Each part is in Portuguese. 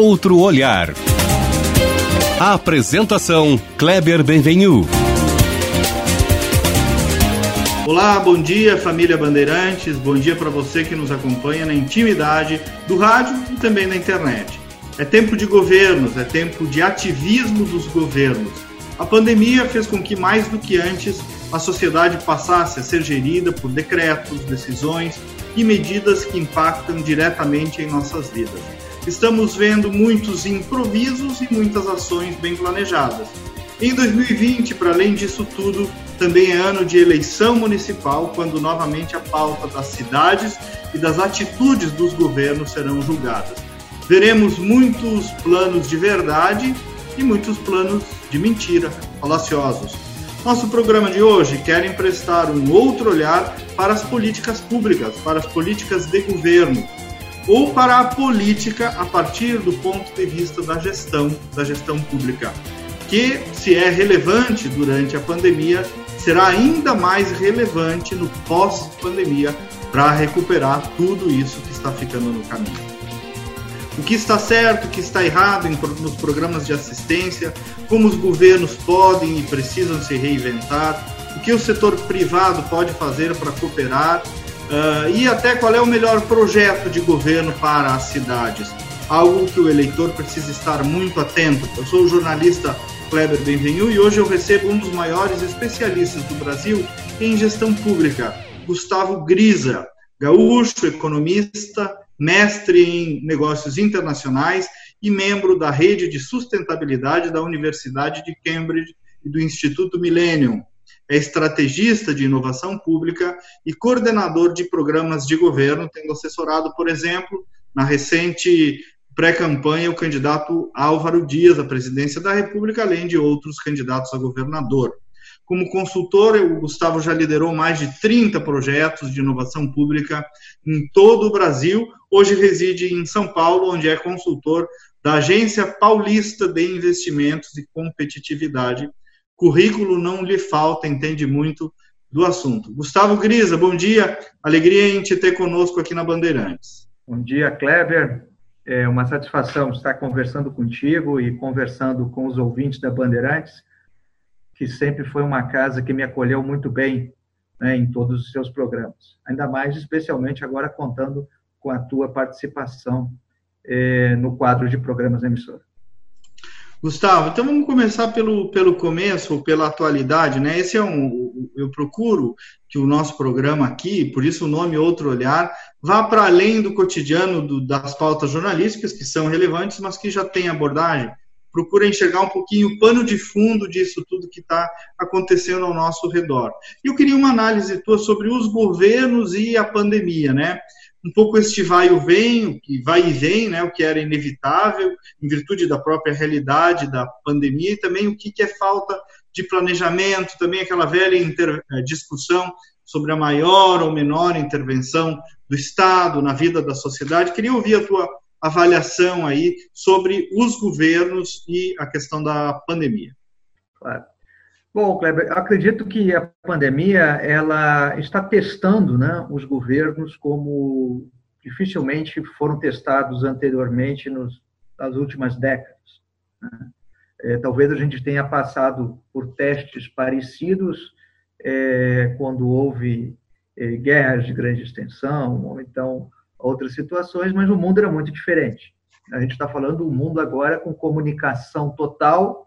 outro olhar. A apresentação Kleber Benvenu. Olá, bom dia família Bandeirantes, bom dia para você que nos acompanha na intimidade do rádio e também na internet. É tempo de governos, é tempo de ativismo dos governos. A pandemia fez com que mais do que antes a sociedade passasse a ser gerida por decretos, decisões e medidas que impactam diretamente em nossas vidas estamos vendo muitos improvisos e muitas ações bem planejadas. Em 2020, para além disso tudo, também é ano de eleição municipal, quando novamente a pauta das cidades e das atitudes dos governos serão julgadas. Veremos muitos planos de verdade e muitos planos de mentira, falaciosos. Nosso programa de hoje quer emprestar um outro olhar para as políticas públicas, para as políticas de governo, ou para a política a partir do ponto de vista da gestão, da gestão pública, que se é relevante durante a pandemia, será ainda mais relevante no pós-pandemia para recuperar tudo isso que está ficando no caminho. O que está certo, o que está errado nos programas de assistência, como os governos podem e precisam se reinventar, o que o setor privado pode fazer para cooperar Uh, e até qual é o melhor projeto de governo para as cidades. Algo que o eleitor precisa estar muito atento. Eu sou o jornalista Kleber Benvenu e hoje eu recebo um dos maiores especialistas do Brasil em gestão pública, Gustavo Grisa, gaúcho, economista, mestre em negócios internacionais e membro da rede de sustentabilidade da Universidade de Cambridge e do Instituto Millennium é estrategista de inovação pública e coordenador de programas de governo, tendo assessorado, por exemplo, na recente pré-campanha, o candidato Álvaro Dias à presidência da República, além de outros candidatos a governador. Como consultor, o Gustavo já liderou mais de 30 projetos de inovação pública em todo o Brasil. Hoje reside em São Paulo, onde é consultor da Agência Paulista de Investimentos e Competitividade, currículo não lhe falta, entende muito do assunto. Gustavo Grisa, bom dia, alegria em te ter conosco aqui na Bandeirantes. Bom dia, Kleber. É uma satisfação estar conversando contigo e conversando com os ouvintes da Bandeirantes, que sempre foi uma casa que me acolheu muito bem né, em todos os seus programas. Ainda mais, especialmente agora contando com a tua participação é, no quadro de programas da emissora. Gustavo, então vamos começar pelo, pelo começo, pela atualidade, né? Esse é um. Eu procuro que o nosso programa aqui, por isso o nome Outro Olhar, vá para além do cotidiano do, das pautas jornalísticas, que são relevantes, mas que já tem abordagem. Procura enxergar um pouquinho o pano de fundo disso tudo que está acontecendo ao nosso redor. Eu queria uma análise tua sobre os governos e a pandemia, né? Um pouco este vai e vem, o que vai e vem, né, o que era inevitável, em virtude da própria realidade da pandemia, e também o que, que é falta de planejamento, também aquela velha inter, eh, discussão sobre a maior ou menor intervenção do Estado na vida da sociedade. Queria ouvir a tua avaliação aí sobre os governos e a questão da pandemia. Claro. Bom, Kleber, acredito que a pandemia ela está testando né, os governos como dificilmente foram testados anteriormente nos, nas últimas décadas. Né? É, talvez a gente tenha passado por testes parecidos é, quando houve é, guerras de grande extensão, ou então outras situações, mas o mundo era muito diferente. A gente está falando do mundo agora com comunicação total,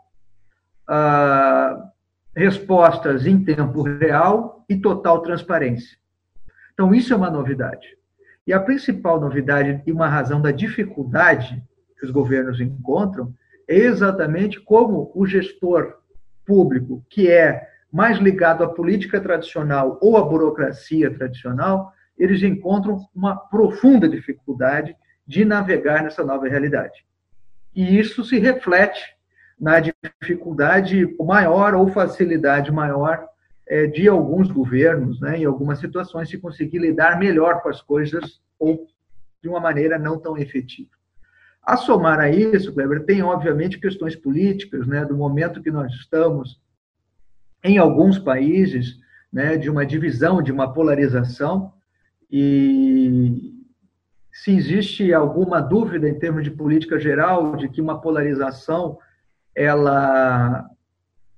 ah, respostas em tempo real e total transparência. Então, isso é uma novidade. E a principal novidade e uma razão da dificuldade que os governos encontram é exatamente como o gestor público, que é mais ligado à política tradicional ou à burocracia tradicional, eles encontram uma profunda dificuldade de navegar nessa nova realidade. E isso se reflete na dificuldade maior ou facilidade maior é, de alguns governos, né, em algumas situações, se conseguir lidar melhor com as coisas ou de uma maneira não tão efetiva. A somar a isso, Kleber, tem obviamente questões políticas, né, do momento que nós estamos em alguns países, né, de uma divisão, de uma polarização, e se existe alguma dúvida em termos de política geral de que uma polarização ela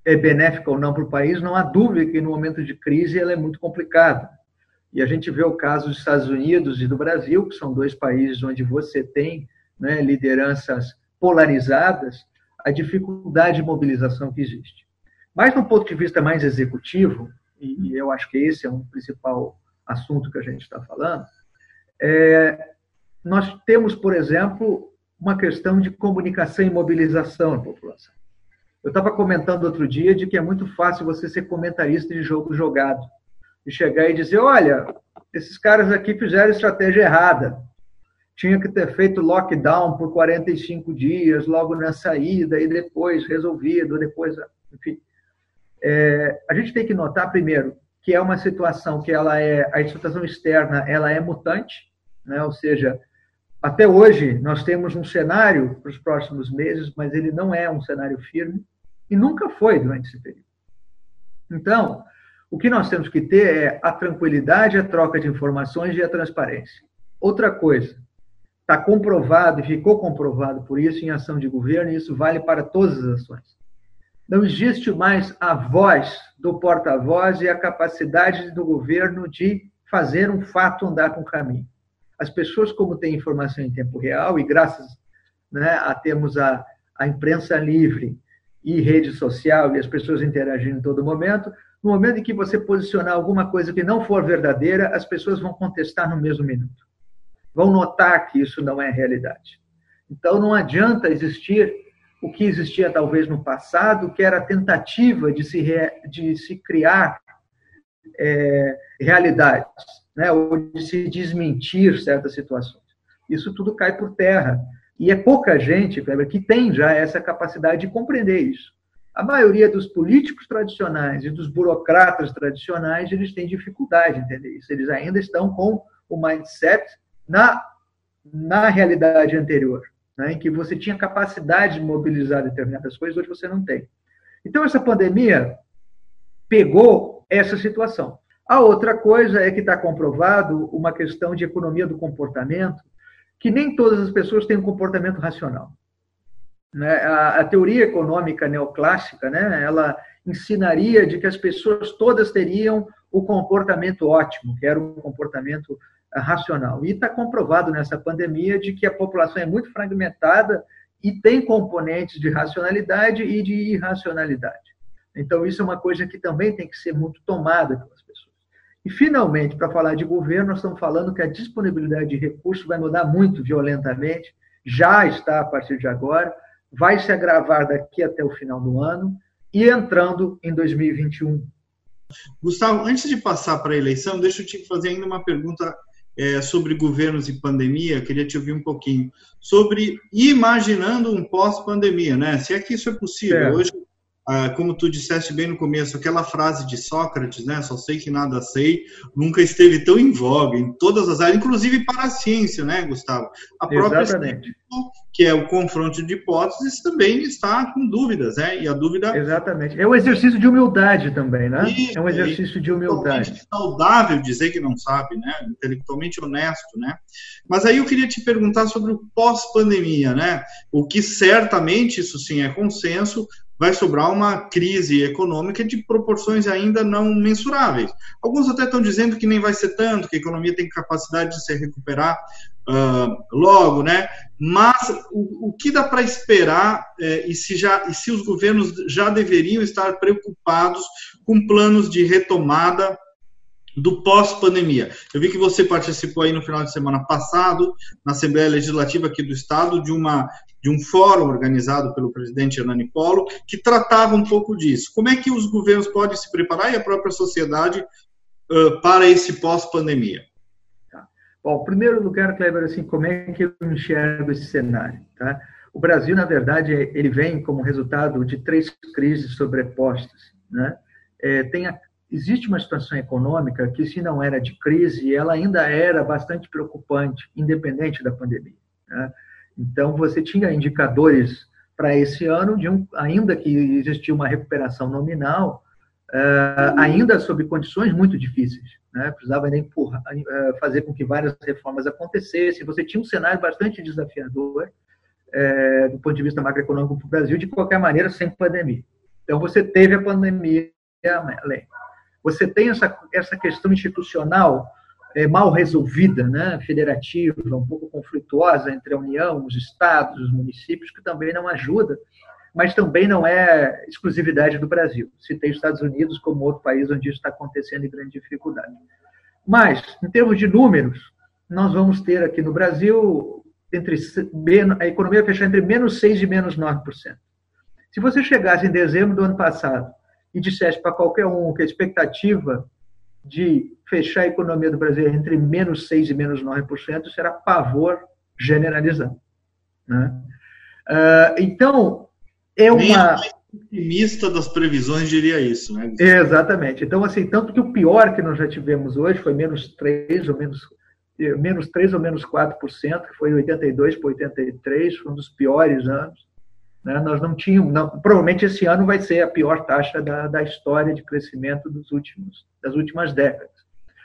é benéfica ou não para o país, não há dúvida que no momento de crise ela é muito complicada. E a gente vê o caso dos Estados Unidos e do Brasil, que são dois países onde você tem né, lideranças polarizadas, a dificuldade de mobilização que existe. Mas, do ponto de vista mais executivo, e eu acho que esse é um principal assunto que a gente está falando, é, nós temos, por exemplo, uma questão de comunicação e mobilização na população. Eu estava comentando outro dia de que é muito fácil você ser comentarista de jogo jogado e chegar e dizer: olha, esses caras aqui fizeram estratégia errada. Tinha que ter feito lockdown por 45 dias, logo na saída, e depois resolvido, depois, enfim. É, a gente tem que notar, primeiro, que é uma situação que ela é, a situação externa, ela é mutante, né? ou seja, até hoje, nós temos um cenário para os próximos meses, mas ele não é um cenário firme e nunca foi durante esse período. Então, o que nós temos que ter é a tranquilidade, a troca de informações e a transparência. Outra coisa, está comprovado e ficou comprovado por isso em ação de governo, e isso vale para todas as ações. Não existe mais a voz do porta-voz e a capacidade do governo de fazer um fato andar com o caminho as pessoas, como têm informação em tempo real, e graças né, a termos a, a imprensa livre e rede social, e as pessoas interagindo em todo momento, no momento em que você posicionar alguma coisa que não for verdadeira, as pessoas vão contestar no mesmo minuto. Vão notar que isso não é realidade. Então, não adianta existir o que existia talvez no passado, que era a tentativa de se, re... de se criar é, realidades né, ou de se desmentir certas situações. Isso tudo cai por terra. E é pouca gente, Kleber, que tem já essa capacidade de compreender isso. A maioria dos políticos tradicionais e dos burocratas tradicionais, eles têm dificuldade de entender isso. Eles ainda estão com o mindset na, na realidade anterior, né, em que você tinha capacidade de mobilizar determinadas coisas, hoje você não tem. Então, essa pandemia pegou essa situação. A outra coisa é que está comprovado uma questão de economia do comportamento, que nem todas as pessoas têm um comportamento racional. Né? A, teoria econômica neoclássica, né, ela ensinaria de que as pessoas todas teriam o comportamento ótimo, que era um comportamento ah, racional. E está comprovado nessa pandemia de que a população é muito fragmentada e tem componentes de racionalidade e de irracionalidade. Então, isso é uma coisa que também tem que ser muito tomada pelas pessoas. E, finalmente, para falar de governo, nós estamos falando que a disponibilidade de recursos vai mudar muito violentamente, já está a partir de agora, vai se agravar daqui até o final do ano e entrando em 2021. Gustavo, antes de passar para a eleição, deixa eu te fazer ainda uma pergunta é, sobre governos e pandemia, queria te ouvir um pouquinho sobre imaginando um pós-pandemia, né? Se é que isso é possível. É. Hoje como tu disseste bem no começo, aquela frase de Sócrates, né? Só sei que nada sei, nunca esteve tão em voga em todas as áreas, inclusive para a ciência, né, Gustavo? A própria Exatamente. Ciência, que é o confronto de hipóteses, também está com dúvidas, né? E a dúvida. Exatamente. É um exercício de humildade também, né? Isso, é um exercício de humildade. saudável dizer que não sabe, né? Intelectualmente honesto, né? Mas aí eu queria te perguntar sobre o pós-pandemia, né? O que certamente, isso sim é consenso, vai sobrar uma crise econômica de proporções ainda não mensuráveis. Alguns até estão dizendo que nem vai ser tanto, que a economia tem capacidade de se recuperar uh, logo, né? Mas o, o que dá para esperar é, e, se já, e se os governos já deveriam estar preocupados com planos de retomada do pós-pandemia. Eu vi que você participou aí no final de semana passado, na Assembleia Legislativa aqui do Estado, de, uma, de um fórum organizado pelo presidente Hernani Polo, que tratava um pouco disso. Como é que os governos podem se preparar e a própria sociedade uh, para esse pós-pandemia? Tá. Bom, primeiro lugar, Kleber, assim, como é que eu enxergo esse cenário? Tá? O Brasil, na verdade, ele vem como resultado de três crises sobrepostas. Né? É, tem a existe uma situação econômica que, se não era de crise, ela ainda era bastante preocupante, independente da pandemia. Né? Então, você tinha indicadores para esse ano, de um, ainda que existia uma recuperação nominal, uh, ainda sob condições muito difíceis. Né? Precisava ainda empurrar, uh, fazer com que várias reformas acontecessem. Você tinha um cenário bastante desafiador uh, do ponto de vista macroeconômico para o Brasil, de qualquer maneira, sem pandemia. Então, você teve a pandemia além. Você tem essa, essa questão institucional é, mal resolvida, né, federativa, um pouco conflituosa entre a União, os estados, os municípios, que também não ajuda, mas também não é exclusividade do Brasil. Citei os Estados Unidos como outro país onde isso está acontecendo em grande dificuldade. Mas, em termos de números, nós vamos ter aqui no Brasil entre a economia fechar entre menos 6% e menos 9%. Se você chegasse em dezembro do ano passado e dissesse para qualquer um que a expectativa de fechar a economia do Brasil entre menos 6% e menos 9%, será pavor generalizado. Né? Uh, então, é uma. Nem a otimista das previsões diria isso, né? Exatamente. Então, assim, tanto que o pior que nós já tivemos hoje foi menos 3 ou menos, menos 3 ou menos 4%, que foi 82 para 83, foi um dos piores anos. Né? Nós não tínhamos, não, provavelmente esse ano vai ser a pior taxa da, da história de crescimento dos últimos, das últimas décadas.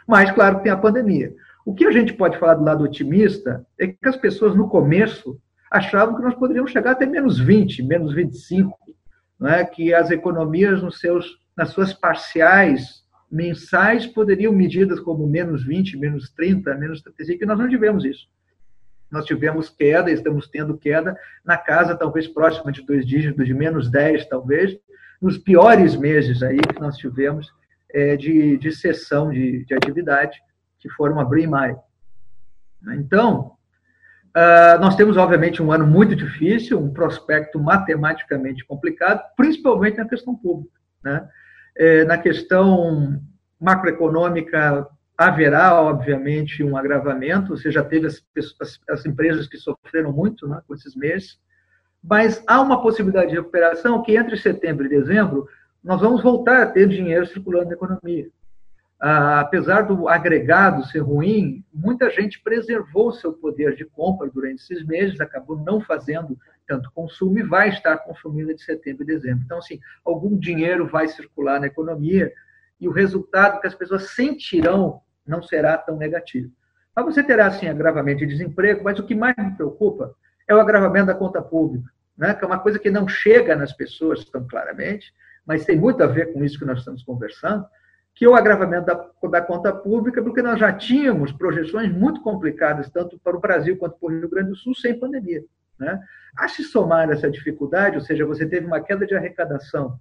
Mas, claro, tem a pandemia. O que a gente pode falar do lado otimista é que as pessoas, no começo, achavam que nós poderíamos chegar até menos 20, menos 25, né? que as economias nos seus, nas suas parciais mensais poderiam medidas como menos 20, menos 30, menos 35, e nós não tivemos isso nós tivemos queda, estamos tendo queda na casa talvez próxima de dois dígitos, de menos 10 talvez, nos piores meses aí que nós tivemos é, de, de cessão de, de atividade, que foram abril e maio. Então, uh, nós temos, obviamente, um ano muito difícil, um prospecto matematicamente complicado, principalmente na questão pública. Né? É, na questão macroeconômica, haverá, obviamente, um agravamento. Você já teve as, as, as empresas que sofreram muito né, com esses meses, mas há uma possibilidade de recuperação que entre setembro e dezembro nós vamos voltar a ter dinheiro circulando na economia. Ah, apesar do agregado ser ruim, muita gente preservou seu poder de compra durante esses meses, acabou não fazendo tanto consumo e vai estar consumindo de setembro e dezembro. Então, assim, algum dinheiro vai circular na economia e o resultado que as pessoas sentirão não será tão negativo. Mas você terá, sim, agravamento de desemprego, mas o que mais me preocupa é o agravamento da conta pública, né? que é uma coisa que não chega nas pessoas tão claramente, mas tem muito a ver com isso que nós estamos conversando, que é o agravamento da, da conta pública, porque nós já tínhamos projeções muito complicadas, tanto para o Brasil quanto para o Rio Grande do Sul, sem pandemia. Né? A se somar essa dificuldade, ou seja, você teve uma queda de arrecadação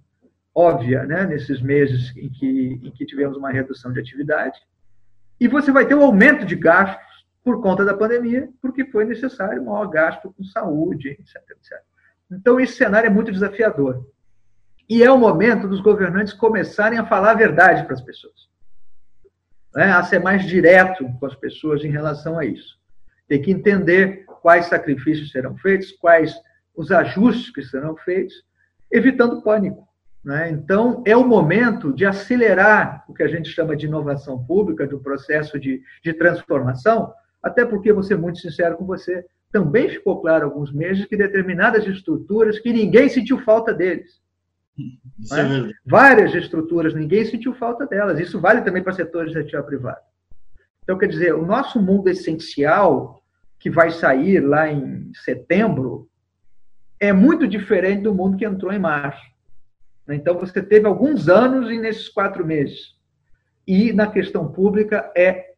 óbvia né, nesses meses em que, em que tivemos uma redução de atividade, e você vai ter um aumento de gastos por conta da pandemia, porque foi necessário maior gasto com saúde, etc, etc. Então, esse cenário é muito desafiador. E é o momento dos governantes começarem a falar a verdade para as pessoas. Né? A ser mais direto com as pessoas em relação a isso. Tem que entender quais sacrifícios serão feitos, quais os ajustes que serão feitos, evitando pânico. Né? Então, é o momento de acelerar o que a gente chama de inovação pública, do processo de, de transformação, até porque, vou ser muito sincero com você, também ficou claro há alguns meses que determinadas estruturas que ninguém sentiu falta deles. Né? Várias estruturas, ninguém sentiu falta delas. Isso vale também para setores de iniciativa privada. Então, quer dizer, o nosso mundo essencial, que vai sair lá em setembro, é muito diferente do mundo que entrou em março. Né? Então, você teve alguns anos nesses quatro meses. E na questão pública é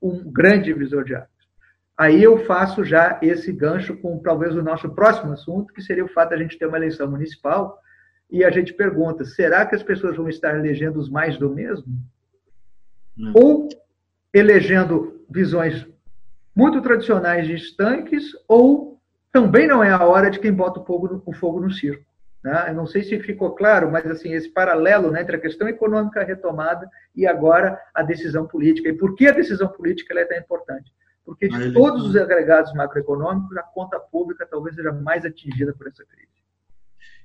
um grande divisor de águas. Aí eu faço já esse gancho com talvez o nosso próximo assunto, que seria o fato de a gente ter uma eleição municipal e a gente pergunta: será que as pessoas vão estar elegendo os mais do mesmo? Hum. Ou elegendo visões muito tradicionais de estanques, ou também não é a hora de quem bota o fogo no, o fogo no circo. Né? Não sei se ficou claro, mas assim esse paralelo né, entre a questão econômica retomada e agora a decisão política. E por que a decisão política é tão importante? Porque de todos os agregados macroeconômicos, a conta pública talvez seja mais atingida por essa crise.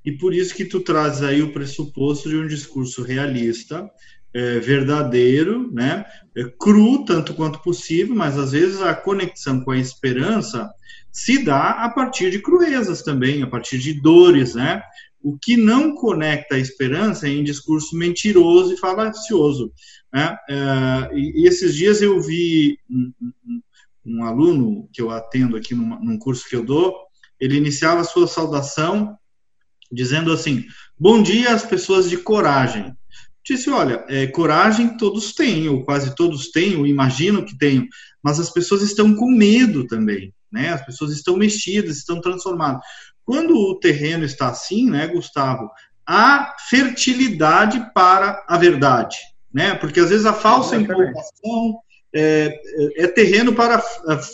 E por isso que tu traz aí o pressuposto de um discurso realista, é, verdadeiro, né? É, cru tanto quanto possível, mas às vezes a conexão com a esperança se dá a partir de cruezas também, a partir de dores, né? O que não conecta a esperança é em discurso mentiroso e falacioso. Né? É, e, esses dias eu vi um, um, um, aluno que eu atendo aqui num curso que eu dou, ele iniciava a sua saudação dizendo assim: Bom dia às pessoas de coragem. Disse: Olha, é, coragem todos têm, ou quase todos têm, ou imagino que tenham, mas as pessoas estão com medo também, né? As pessoas estão mexidas, estão transformadas. Quando o terreno está assim, né, Gustavo, há fertilidade para a verdade, né? Porque às vezes a falsa empolgação é, é, é terreno para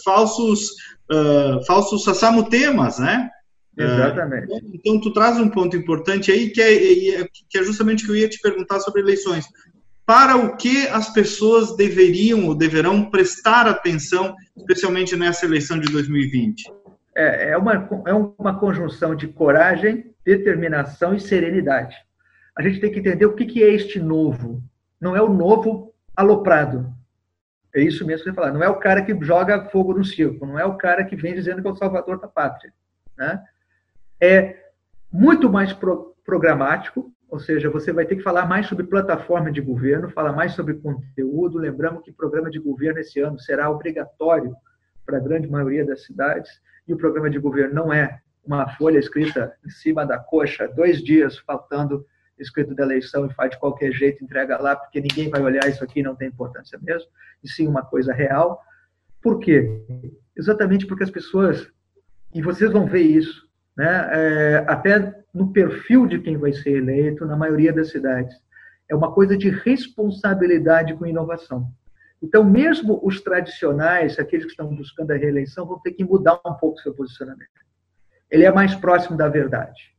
falsos uh, falsos sassamutemas, né? Exatamente. Uh, então, tu traz um ponto importante aí, que é, que é justamente o que eu ia te perguntar sobre eleições. Para o que as pessoas deveriam ou deverão prestar atenção, especialmente nessa eleição de 2020? É, é, uma, é uma conjunção de coragem, determinação e serenidade. A gente tem que entender o que, que é este novo. Não é o novo aloprado. É isso mesmo que você falar. Não é o cara que joga fogo no circo. Não é o cara que vem dizendo que é o salvador da pátria. Né? É muito mais pro, programático, ou seja, você vai ter que falar mais sobre plataforma de governo, falar mais sobre conteúdo. Lembramos que programa de governo esse ano será obrigatório para a grande maioria das cidades e o programa de governo não é uma folha escrita em cima da coxa, dois dias faltando escrito da eleição e faz de qualquer jeito, entrega lá, porque ninguém vai olhar isso aqui, não tem importância mesmo, e sim uma coisa real. Por quê? Exatamente porque as pessoas, e vocês vão ver isso, né, é, até no perfil de quem vai ser eleito, na maioria das cidades, é uma coisa de responsabilidade com inovação. Então, mesmo os tradicionais, aqueles que estão buscando a reeleição, vão ter que mudar um pouco seu posicionamento. Ele é mais próximo da verdade.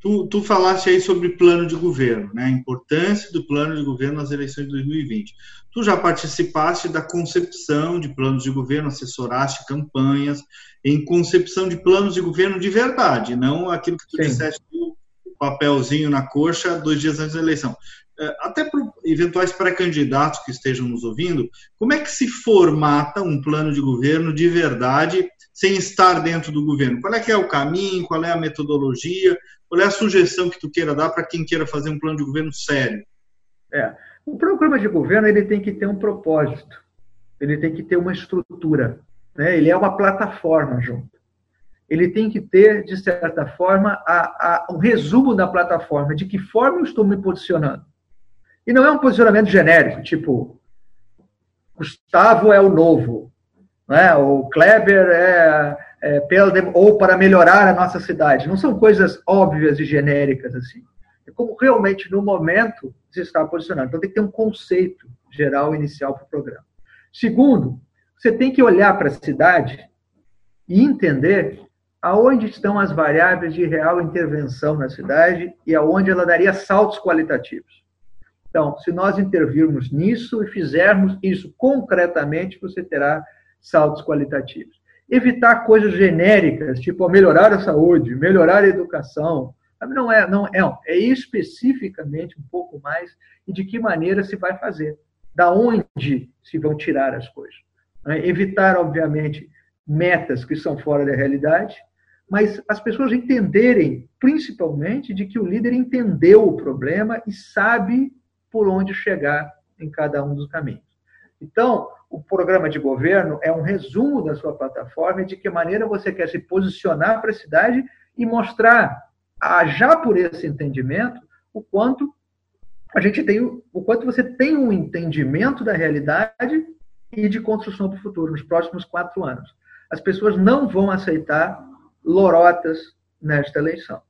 Tu, tu falaste aí sobre plano de governo, né? a importância do plano de governo nas eleições de 2020. Tu já participaste da concepção de planos de governo, assessoraste campanhas em concepção de planos de governo de verdade, não aquilo que tu Sim. disseste, o papelzinho na coxa dois dias antes da eleição. É, até para eventuais pré-candidatos que estejam nos ouvindo, como é que se formata um plano de governo de verdade sem estar dentro do governo? Qual é que é o caminho, qual é a metodologia, qual é a sugestão que tu queira dar para quem queira fazer um plano de governo sério? É, o programa de governo ele tem que ter um propósito, ele tem que ter uma estrutura, né? ele é uma plataforma junto. Ele tem que ter, de certa forma, a, a, um resumo da plataforma, de que forma eu estou me posicionando e não é um posicionamento genérico, tipo, Gustavo é o novo, né? o Kleber é, é pela, ou para melhorar a nossa cidade. Não são coisas óbvias e genéricas assim. É como realmente, no momento, se está posicionando. Então, tem que ter um conceito geral inicial para o programa. Segundo, você tem que olhar para a cidade e entender aonde estão as variáveis de real intervenção na cidade e aonde ela daria saltos qualitativos. Então, se nós intervirmos nisso e fizermos isso concretamente, você terá saltos qualitativos. Evitar coisas genéricas, tipo melhorar a saúde, melhorar a educação, não é, não é, é especificamente um pouco mais e de que maneira se vai fazer, da onde se vão tirar as coisas. Né? Evitar, obviamente, metas que são fora da realidade, mas as pessoas entenderem, principalmente, de que o líder entendeu o problema e sabe por onde chegar em cada um dos caminhos. Então, o programa de governo é um resumo da sua plataforma e de que maneira você quer se posicionar para a cidade e mostrar, já por esse entendimento, o quanto a gente tem, o quanto você tem um entendimento da realidade e de construção para o futuro, nos próximos quatro anos. As pessoas não vão aceitar lorotas nesta eleição.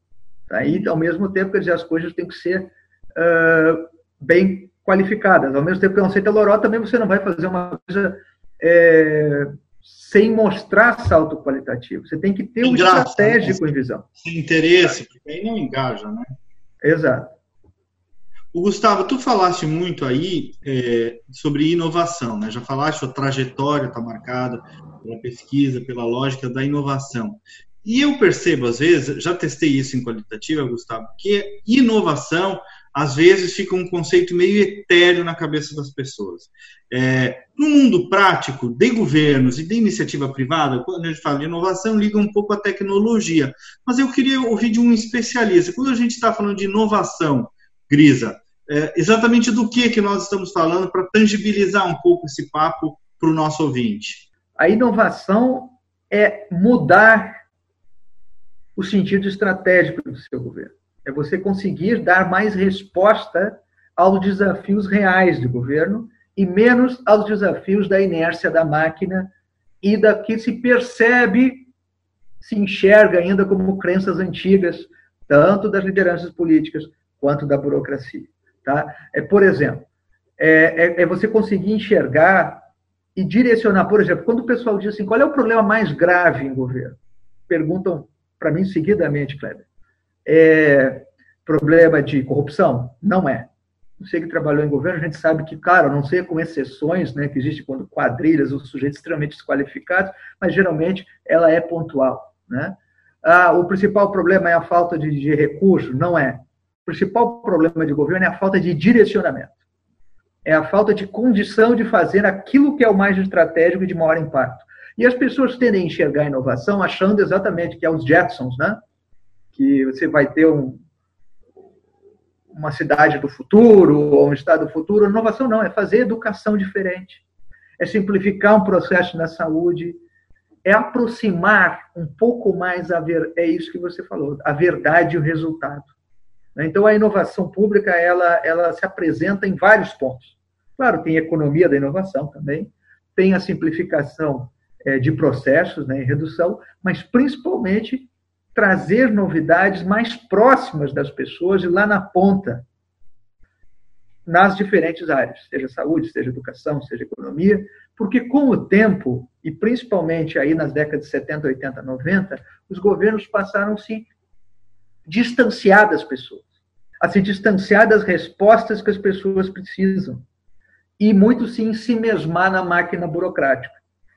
Tá? E, ao mesmo tempo, quer dizer, as coisas têm que ser uh, bem qualificadas. Ao mesmo tempo que não aceita loró, também você não vai fazer uma coisa é, sem mostrar salto qualitativo. Você tem que ter um Engraça, estratégico né? em visão. Sem interesse, porque aí não engaja, né? Exato. O Gustavo, tu falaste muito aí é, sobre inovação, né? Já falaste a trajetória está marcada pela pesquisa, pela lógica da inovação. E eu percebo às vezes, já testei isso em qualitativa, Gustavo, que inovação às vezes fica um conceito meio etéreo na cabeça das pessoas. É, no mundo prático de governos e de iniciativa privada, quando a gente fala de inovação, liga um pouco à tecnologia. Mas eu queria ouvir de um especialista. Quando a gente está falando de inovação, Grisa, é, exatamente do que, que nós estamos falando para tangibilizar um pouco esse papo para o nosso ouvinte? A inovação é mudar o sentido estratégico do seu governo. É você conseguir dar mais resposta aos desafios reais do governo e menos aos desafios da inércia da máquina e da que se percebe, se enxerga ainda como crenças antigas, tanto das lideranças políticas quanto da burocracia. Tá? É, por exemplo, é, é, é você conseguir enxergar e direcionar, por exemplo, quando o pessoal diz assim, qual é o problema mais grave em governo? Perguntam para mim seguidamente, Kleber. É problema de corrupção? Não é. Você que trabalhou em governo, a gente sabe que, claro, não sei com exceções, né, que existe quando quadrilhas ou sujeitos extremamente desqualificados, mas geralmente ela é pontual, né? Ah, o principal problema é a falta de, de recurso? Não é. O principal problema de governo é a falta de direcionamento. É a falta de condição de fazer aquilo que é o mais estratégico e de maior impacto. E as pessoas tendem a enxergar a inovação achando exatamente que é os Jetsons, né? Que você vai ter um, uma cidade do futuro ou um estado do futuro. inovação não, é fazer educação diferente. É simplificar um processo na saúde, é aproximar um pouco mais a ver, é isso que você falou, a verdade e o resultado. Né? Então, a inovação pública ela, ela se apresenta em vários pontos. Claro, tem a economia da inovação também, tem a simplificação é, de processos, né, redução, mas principalmente trazer novidades mais próximas das pessoas e lá na ponta, nas diferentes áreas, seja saúde, seja educação, seja economia, porque com o tempo, e principalmente aí nas décadas de 70, 80, 90, os governos passaram a se distanciar das pessoas a se distanciar das respostas que as pessoas precisam e muito se ensimesmar na máquina burocrática.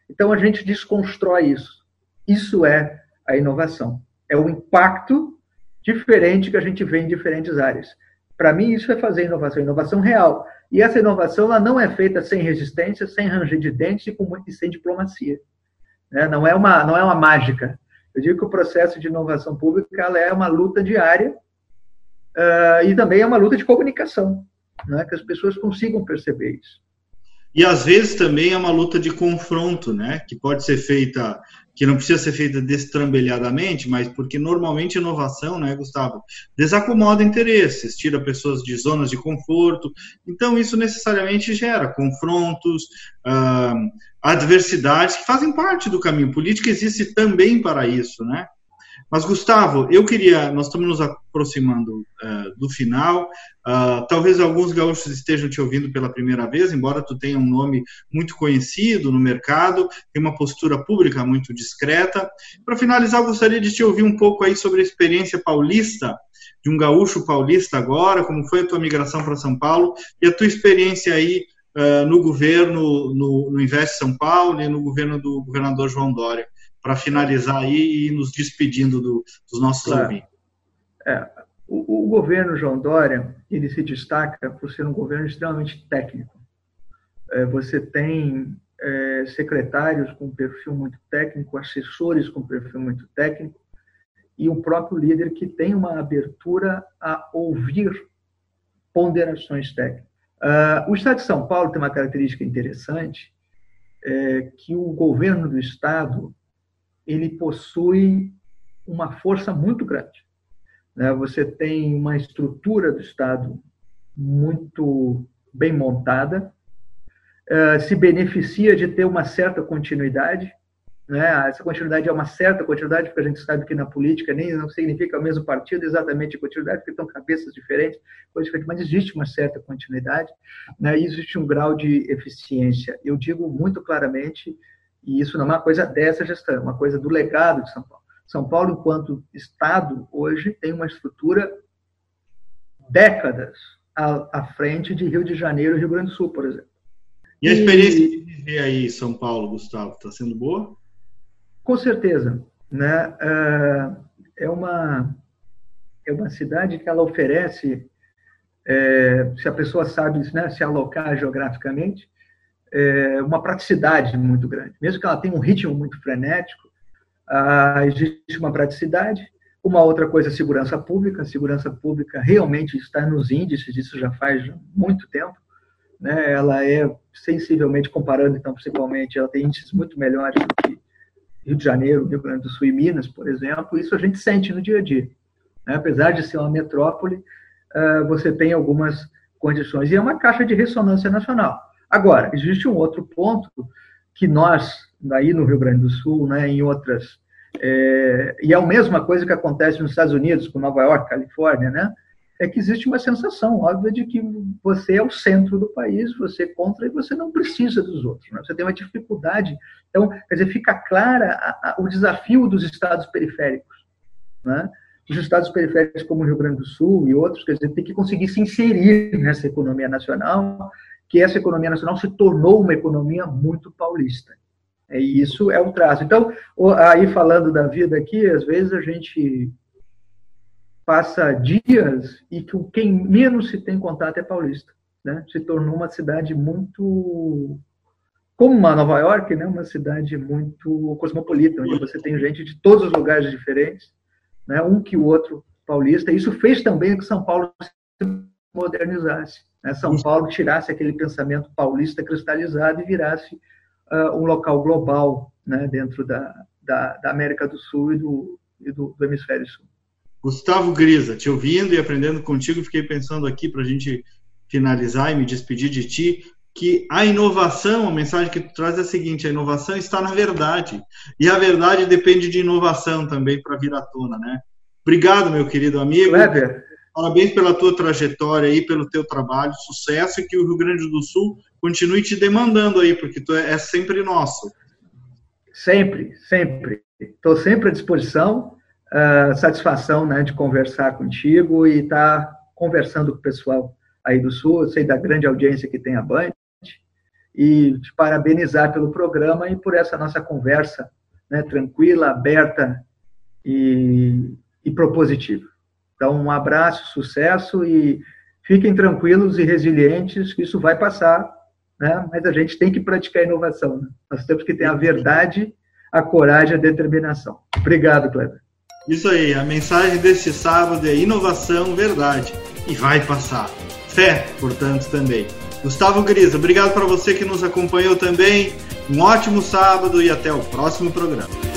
Então a gente desconstrói isso. Isso é a inovação. É o impacto diferente que a gente vê em diferentes áreas. Para mim, isso é fazer inovação, inovação real. E essa inovação ela não é feita sem resistência, sem ranger de dentes e, com, e sem diplomacia. Né? Não, é uma, não é uma mágica. Eu digo que o processo de inovação pública ela é uma luta diária Uh, e também é uma luta de comunicação, né, que as pessoas consigam perceber isso. E às vezes também é uma luta de confronto, né, que pode ser feita, que não precisa ser feita destrambelhadamente, mas porque normalmente inovação, né, Gustavo, desacomoda interesses, tira pessoas de zonas de conforto, então isso necessariamente gera confrontos, uh, adversidades que fazem parte do caminho. Política existe também para isso, né? Mas, Gustavo, eu queria, nós estamos nos aproximando uh, do final, uh, talvez alguns gaúchos estejam te ouvindo pela primeira vez, embora tu tenha um nome muito conhecido no mercado, tem uma postura pública muito discreta. Para finalizar, gostaria de te ouvir um pouco aí sobre a experiência paulista, de um gaúcho paulista agora, como foi a tua migração para São Paulo e a tua experiência aí uh, no governo, no, no Invest São Paulo e no governo do governador João Dória para finalizar aí e nos despedindo do, dos nossos claro. ouvintes. É, o, o, governo João Dória ele se destaca por ser um governo extremamente técnico. É, você tem é, secretários com perfil muito técnico, assessores com perfil muito técnico e um próprio líder que tem uma abertura a ouvir ponderações técnicas. Uh, o Estado de São Paulo tem uma característica interessante, é, que o governo do Estado ele possui uma força muito grande. Né? Você tem uma estrutura do Estado muito bem montada, eh, se beneficia de ter uma certa continuidade. Né? Essa continuidade é uma certa continuidade, porque a gente sabe que na política nem não significa o mesmo partido exatamente continuidade, porque estão cabeças diferentes, mas existe uma certa continuidade, né? e existe um grau de eficiência. Eu digo muito claramente e isso não é uma coisa dessa gestão, é uma coisa do legado de São Paulo. São Paulo, enquanto Estado, hoje tem uma estrutura décadas à, à frente de Rio de Janeiro e Rio Grande do Sul, por exemplo. E a experiência e, de viver aí em São Paulo, Gustavo, está sendo boa? Com certeza. Né? É, é uma, é uma cidade que ela oferece é, se a pessoa sabe né, se alocar geograficamente, é, uma praticidade muito grande. Mesmo que ela tenha um ritmo muito frenético, ah, existe uma praticidade. Uma outra coisa, segurança pública. A segurança pública realmente está nos índices, isso já faz muito tempo. Né? Ela é sensivelmente, comparando então principalmente, ela tem índices muito melhores do que Rio de Janeiro, Rio Grande do Sul e Minas, por exemplo. Isso a gente sente no dia a dia. Né? Apesar de ser uma metrópole, ah, você tem algumas condições. E é uma caixa de ressonância nacional. Agora, existe um outro ponto que nós, daí no Rio Grande do Sul, né, em outras. É, e é a mesma coisa que acontece nos Estados Unidos, com Nova York, Califórnia, né? É que existe uma sensação óbvia de que você é o centro do país, você contra e você não precisa dos outros. Né? Você tem uma dificuldade. Então, quer dizer, fica clara a, a, o desafio dos estados periféricos. Né? Os estados periféricos, como o Rio Grande do Sul e outros, quer dizer, tem que conseguir se inserir nessa economia nacional que essa economia nacional se tornou uma economia muito paulista. E isso é um traço. Então, aí falando da vida aqui, às vezes a gente passa dias e que quem menos se tem contato é paulista. Né? Se tornou uma cidade muito como uma Nova York, né, uma cidade muito cosmopolita, onde você tem gente de todos os lugares diferentes, né, um que o outro paulista. Isso fez também que São Paulo se modernizasse né, São Paulo tirasse aquele pensamento paulista cristalizado e virasse uh, um local global né, dentro da, da, da, América do Sul e do, e do, do hemisfério sul. Gustavo Grisa, te ouvindo e aprendendo contigo, fiquei pensando aqui para a gente finalizar e me despedir de ti, que a inovação, a mensagem que tu traz é a seguinte: a inovação está na verdade. E a verdade depende de inovação também para vir à tona, né? Obrigado, meu querido amigo. Kleber, Parabéns pela tua trajetória aí, pelo teu trabalho, sucesso e que o Rio Grande do Sul continue te demandando aí, porque tu é, é sempre nosso. Sempre, sempre. Estou sempre à disposição. Uh, satisfação né, de conversar contigo e estar tá conversando com o pessoal aí do Sul. Eu sei da grande audiência que tem a Band e te parabenizar pelo programa e por essa nossa conversa né, tranquila, aberta e, e propositiva. Então, um abraço, sucesso e fiquem tranquilos e resilientes, que isso vai passar, né? mas a gente tem que praticar inovação. Né? Nós temos que ter a verdade, a coragem, a determinação. Obrigado, Kleber. Isso aí, a mensagem deste sábado é inovação, verdade. E vai passar. Fé, portanto, também. Gustavo Grisa, obrigado para você que nos acompanhou também. Um ótimo sábado e até o próximo programa.